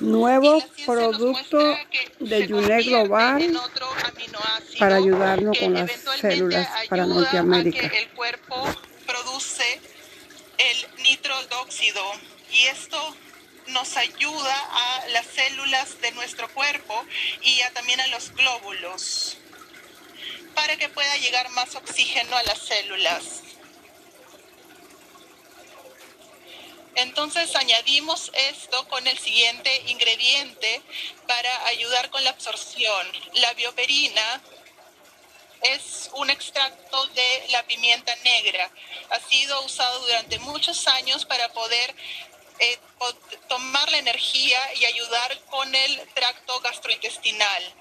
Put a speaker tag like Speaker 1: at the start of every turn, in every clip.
Speaker 1: nuevo producto de Yuné Global para ayudarnos con las células para Norteamérica.
Speaker 2: el cuerpo produce el nitrodóxido y esto nos ayuda a las células de nuestro cuerpo y también a los glóbulos para que pueda llegar más oxígeno a las células. Entonces añadimos esto con el siguiente ingrediente para ayudar con la absorción. La bioperina es un extracto de la pimienta negra. Ha sido usado durante muchos años para poder eh, tomar la energía y ayudar con el tracto gastrointestinal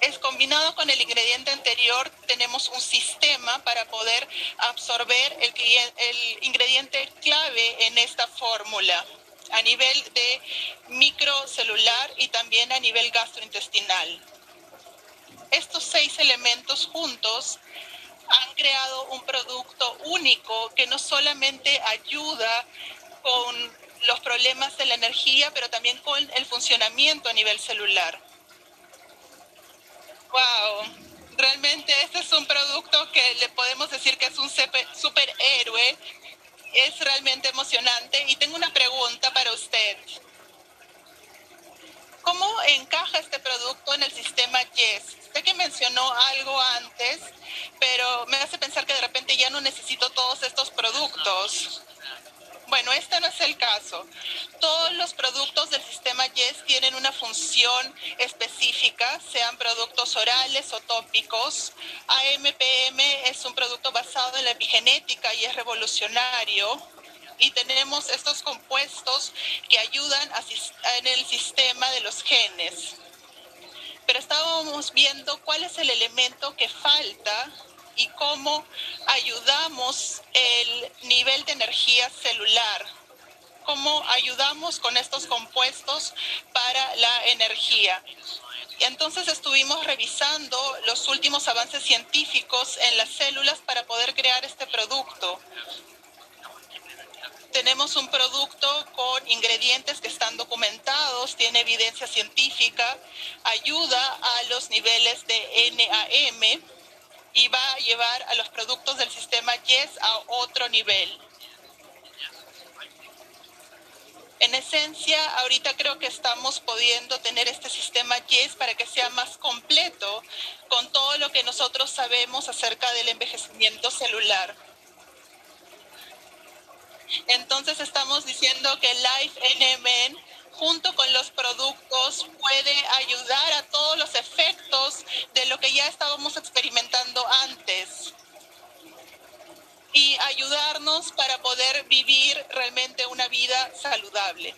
Speaker 2: es combinado con el ingrediente anterior, tenemos un sistema para poder absorber el, ingrediente clave en esta fórmula a nivel de microcelular y también a nivel gastrointestinal. Estos seis elementos juntos han creado un producto único que no solamente ayuda con los problemas de la energía, pero también con el funcionamiento a nivel celular. Wow, realmente este es un producto que le podemos decir que es un superhéroe. Es realmente emocionante. Y tengo una pregunta para usted. ¿Cómo encaja este producto en el sistema YES? Sé que mencionó algo antes, pero me hace pensar que de repente ya no necesito todos estos productos. Bueno, este no es el caso. Todos los productos del sistema YES tienen una función específica, sean productos orales o tópicos. AMPM es un producto basado en la epigenética y es revolucionario. Y tenemos estos compuestos que ayudan en el sistema de los genes. Pero estábamos viendo cuál es el elemento que falta y cómo ayudamos el nivel de energía celular, cómo ayudamos con estos compuestos para la energía. Entonces estuvimos revisando los últimos avances científicos en las células para poder crear este producto. Tenemos un producto con ingredientes que están documentados, tiene evidencia científica, ayuda a los niveles de NAM, y va a llevar a los productos del sistema YES a otro nivel. En esencia, ahorita creo que estamos pudiendo tener este sistema YES para que sea más completo con todo lo que nosotros sabemos acerca del envejecimiento celular. Entonces estamos diciendo que Life NMN junto con los productos puede ayudar a todos los efectos de lo que ya estábamos experimentando antes y ayudarnos para poder vivir realmente una vida saludable.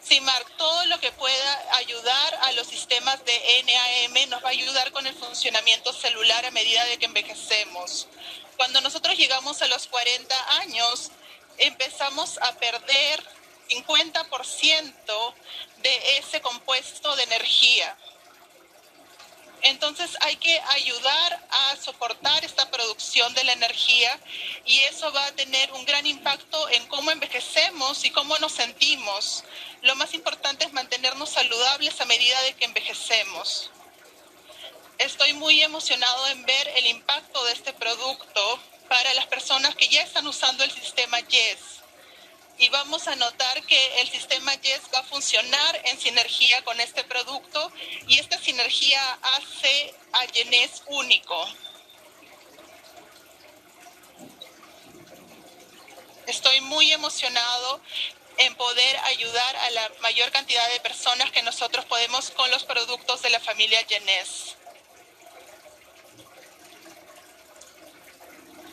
Speaker 2: Sí, Mark, todo lo que pueda ayudar a los sistemas de NAM nos va a ayudar con el funcionamiento celular a medida de que envejecemos. Cuando nosotros llegamos a los 40 años, empezamos a perder 50% de ese compuesto de energía. Entonces hay que ayudar a soportar esta producción de la energía y eso va a tener un gran impacto en cómo envejecemos y cómo nos sentimos. Lo más importante es mantenernos saludables a medida de que envejecemos. Estoy muy emocionado en ver el impacto de este producto para las personas que ya están usando el sistema YES y vamos a notar que el sistema YES va a funcionar en sinergia con este producto y esta sinergia hace a YENES único. Estoy muy emocionado en poder ayudar a la mayor cantidad de personas que nosotros podemos con los productos de la familia YENES.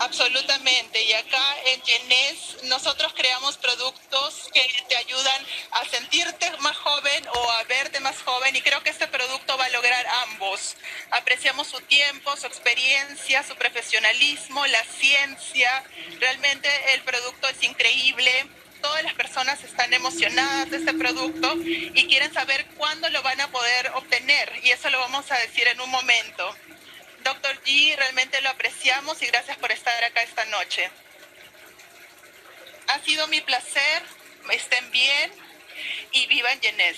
Speaker 2: Absolutamente. Y acá en Genes nosotros creamos productos que te ayudan a sentirte más joven o a verte más joven y creo que este producto va a lograr ambos. Apreciamos su tiempo, su experiencia, su profesionalismo, la ciencia. Realmente el producto es increíble. Todas las personas están emocionadas de este producto y quieren saber cuándo lo van a poder obtener y eso lo vamos a decir en un momento. Doctor G, realmente lo apreciamos y gracias por estar acá esta noche. Ha sido mi placer. Estén bien y vivan Yenés.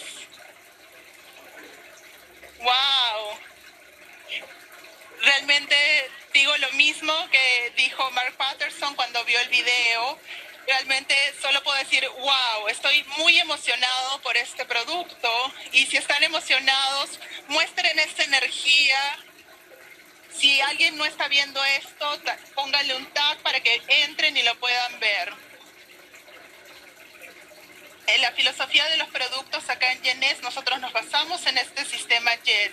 Speaker 2: ¡Wow! Realmente digo lo mismo que dijo Mark Patterson cuando vio el video. Realmente solo puedo decir, wow, estoy muy emocionado por este producto y si están emocionados, muestren esta energía. Si alguien no está viendo esto, pónganle un tag para que entren y lo puedan ver. En la filosofía de los productos acá en Yenes, nosotros nos basamos en este sistema YES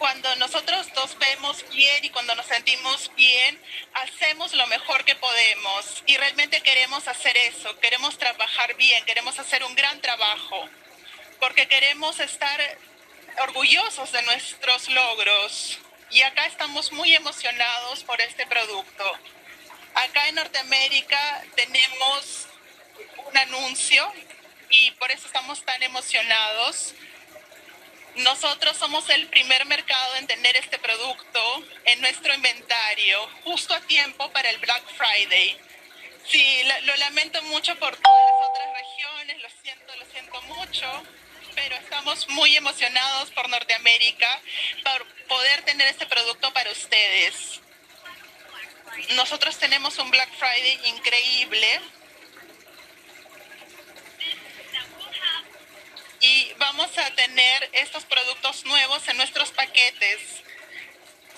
Speaker 2: cuando nosotros nos vemos bien y cuando nos sentimos bien, hacemos lo mejor que podemos y realmente queremos hacer eso, queremos trabajar bien, queremos hacer un gran trabajo, porque queremos estar orgullosos de nuestros logros. Y acá estamos muy emocionados por este producto. Acá en Norteamérica tenemos un anuncio y por eso estamos tan emocionados nosotros somos el primer mercado en tener este producto en nuestro inventario justo a tiempo para el Black Friday. Sí, lo lamento mucho por todas las otras regiones, lo siento, lo siento mucho, pero estamos muy emocionados por Norteamérica, por poder tener este producto para ustedes. Nosotros tenemos un Black Friday increíble y vamos a tener estos productos nuevos en nuestros paquetes.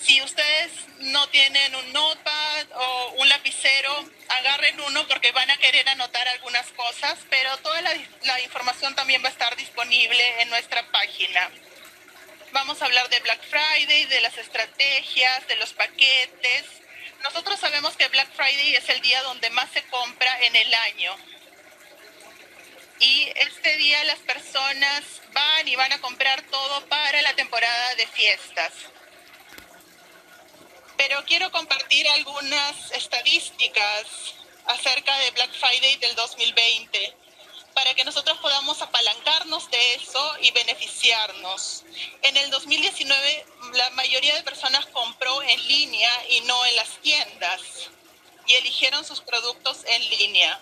Speaker 2: Si ustedes no tienen un notepad o un lapicero, agarren uno porque van a querer anotar algunas cosas, pero toda la, la información también va a estar disponible en nuestra página. Vamos a hablar de Black Friday, de las estrategias, de los paquetes. Nosotros sabemos que Black Friday es el día donde más se compra en el año y este día las personas van y van a comprar todo para la temporada de fiestas. Pero quiero compartir algunas estadísticas acerca de Black Friday del 2020 para que nosotros podamos apalancarnos de eso y beneficiarnos. En el 2019 la mayoría de personas compró en línea y no en las tiendas y eligieron sus productos en línea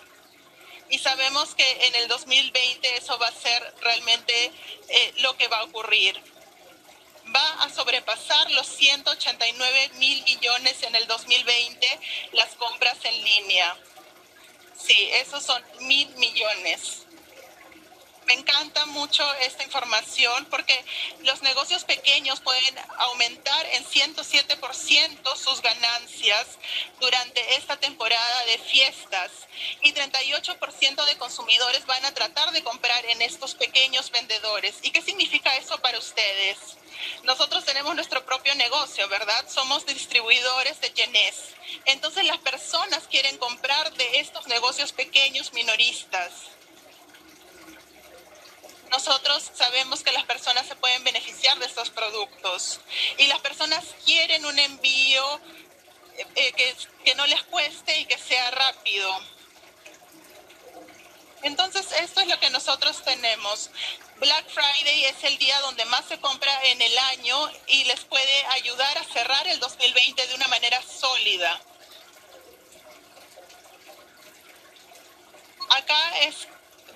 Speaker 2: y sabemos que en el 2020 eso va a ser realmente eh, lo que va a ocurrir. Va a sobrepasar los 189 mil millones en el 2020 las compras en línea. Sí, esos son mil millones. Me encanta mucho esta información porque los negocios pequeños pueden aumentar en 107% sus ganancias durante esta temporada de fiestas y 38% de consumidores van a tratar de comprar en estos pequeños vendedores. ¿Y qué significa eso para ustedes? Nosotros tenemos nuestro propio negocio, ¿verdad? Somos distribuidores de Genes. Entonces las personas quieren comprar de estos negocios pequeños minoristas nosotros sabemos que las personas se pueden beneficiar de estos productos y las personas quieren un envío eh, que, que no les cueste y que sea rápido. Entonces, esto es lo que nosotros tenemos. Black Friday es el día donde más se compra en el año y les puede ayudar a cerrar el 2020 de una manera sólida. Acá es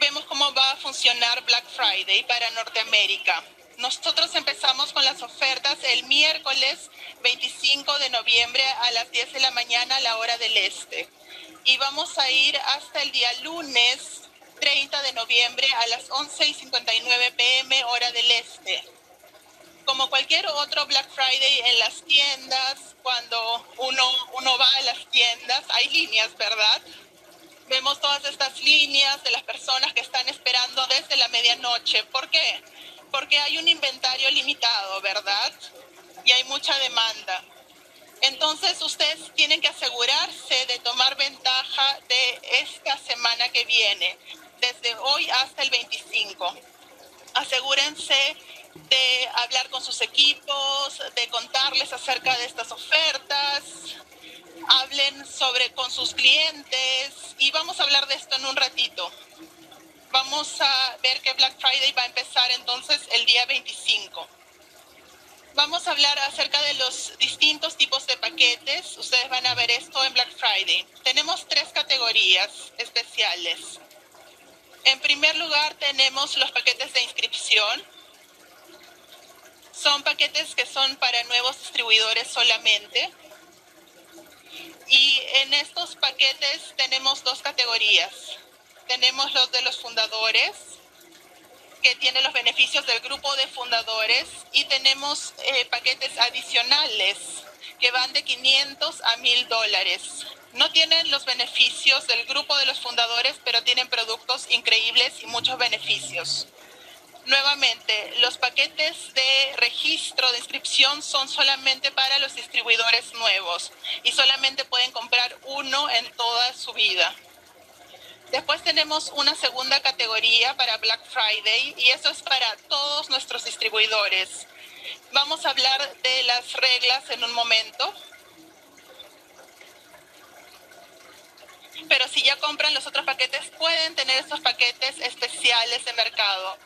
Speaker 2: vemos cómo va a funcionar Black Friday para Norteamérica. Nosotros empezamos con las ofertas el miércoles 25 de noviembre a las 10 de la mañana a la hora del este. Y vamos a ir hasta el día lunes 30 de noviembre a las 11 y 59 pm hora del este. Como cualquier otro Black Friday en las tiendas, cuando uno, uno va a las tiendas, hay líneas, ¿verdad? Vemos todas estas líneas de las personas que están esperando desde la medianoche. ¿Por qué? Porque hay un inventario limitado, ¿verdad? Y hay mucha demanda. Entonces ustedes tienen que asegurarse de tomar ventaja de esta semana que viene, desde hoy hasta el 25. Asegúrense de hablar con sus equipos, de contarles acerca de estas ofertas, hablen sobre con sus clientes y vamos a hablar de esto en un ratito. Vamos a ver que Black Friday va a empezar entonces el día 25. Vamos a hablar acerca de los distintos tipos de paquetes. Ustedes van a ver esto en Black Friday. Tenemos tres categorías especiales. En primer lugar, tenemos los paquetes de inscripción. Son paquetes que son para nuevos distribuidores solamente. Y en estos paquetes tenemos dos categorías. Tenemos los de los fundadores, que tienen los beneficios del grupo de fundadores, y tenemos eh, paquetes adicionales que van de 500 a 1000 dólares. No tienen los beneficios del grupo de los fundadores, pero tienen productos increíbles y muchos beneficios. Nuevamente, los paquetes de registro de inscripción son solamente para los distribuidores nuevos y solamente pueden comprar uno en toda su vida. Después tenemos una segunda categoría para Black Friday y eso es para todos nuestros distribuidores. Vamos a hablar de las reglas en un momento. Pero si ya compran los otros paquetes, pueden tener estos paquetes especiales de mercado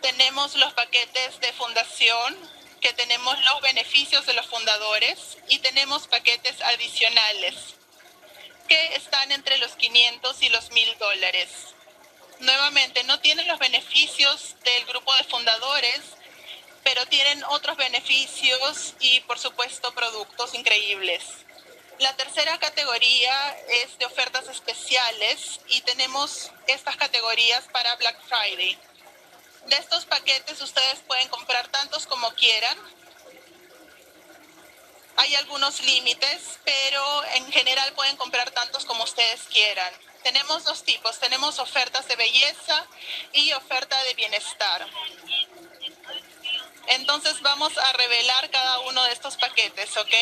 Speaker 2: tenemos los paquetes de fundación, que tenemos los beneficios de los fundadores y tenemos paquetes adicionales que están entre los 500 y los 1000 dólares. Nuevamente, no tienen los beneficios del grupo de fundadores, pero tienen otros beneficios y, por supuesto, productos increíbles. La tercera categoría es de ofertas especiales y tenemos estas categorías para Black Friday. De estos paquetes ustedes pueden comprar tantos como quieran. Hay algunos límites, pero en general pueden comprar tantos como ustedes quieran. Tenemos dos tipos, tenemos ofertas de belleza y oferta de bienestar. Entonces vamos a revelar cada uno de estos paquetes, ¿ok?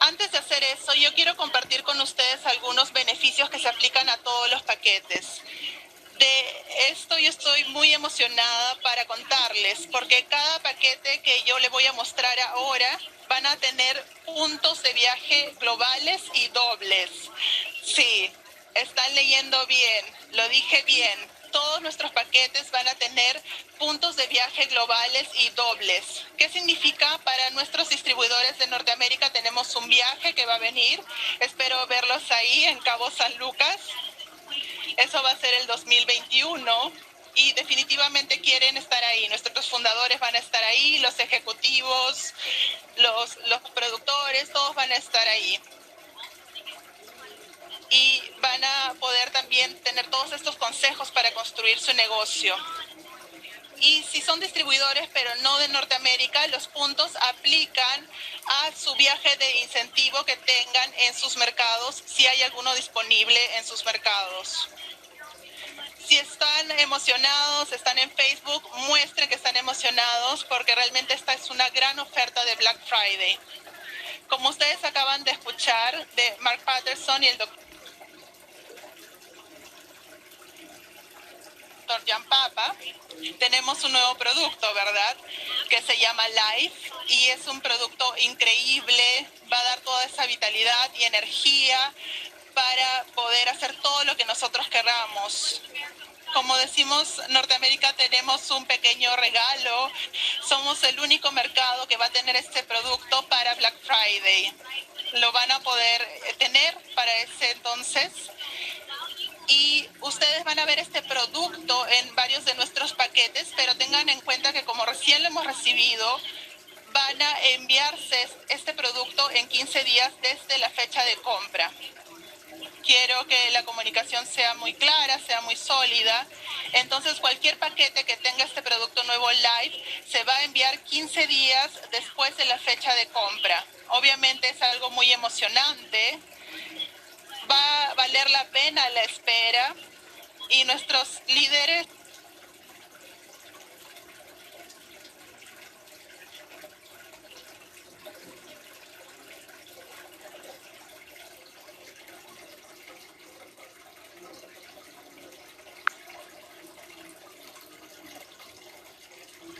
Speaker 2: Antes de hacer eso, yo quiero compartir con ustedes algunos beneficios que se aplican a todos los paquetes de esto yo estoy muy emocionada para contarles, porque cada paquete que yo le voy a mostrar ahora van a tener puntos de viaje globales y dobles. Sí, están leyendo bien, lo dije bien. Todos nuestros paquetes van a tener puntos de viaje globales y dobles. ¿Qué significa para nuestros distribuidores de Norteamérica? Tenemos un viaje que va a venir. Espero verlos ahí en Cabo San Lucas eso va a ser el 2021 y definitivamente quieren estar ahí. Nuestros fundadores van a estar ahí, los ejecutivos, los, los productores, todos van a estar ahí. Y van a poder también tener todos estos consejos para construir su negocio. Y si son distribuidores, pero no de Norteamérica, los puntos aplican a su viaje de incentivo que tengan en sus mercados, si hay alguno disponible en sus mercados. Si están emocionados, están en Facebook, muestren que están emocionados porque realmente esta es una gran oferta de Black Friday. Como ustedes acaban de escuchar de Mark Patterson y el doctor Jan Papa, tenemos un nuevo producto, ¿verdad? Que se llama Life y es un producto increíble, va a dar toda esa vitalidad y energía para poder hacer todo lo que nosotros queramos. Como decimos, Norteamérica tenemos un pequeño regalo. Somos el único mercado que va a tener este producto para Black Friday. Lo van a poder tener para ese entonces. Y ustedes van a ver este producto en varios de nuestros paquetes, pero tengan en cuenta que como recién lo hemos recibido, van a enviarse este producto en 15 días desde la fecha de compra quiero que la comunicación sea muy clara, sea muy sólida. Entonces, cualquier paquete que tenga este producto nuevo live se va a enviar 15 días después de la fecha de compra. Obviamente es algo muy emocionante. Va a valer la pena la espera y nuestros líderes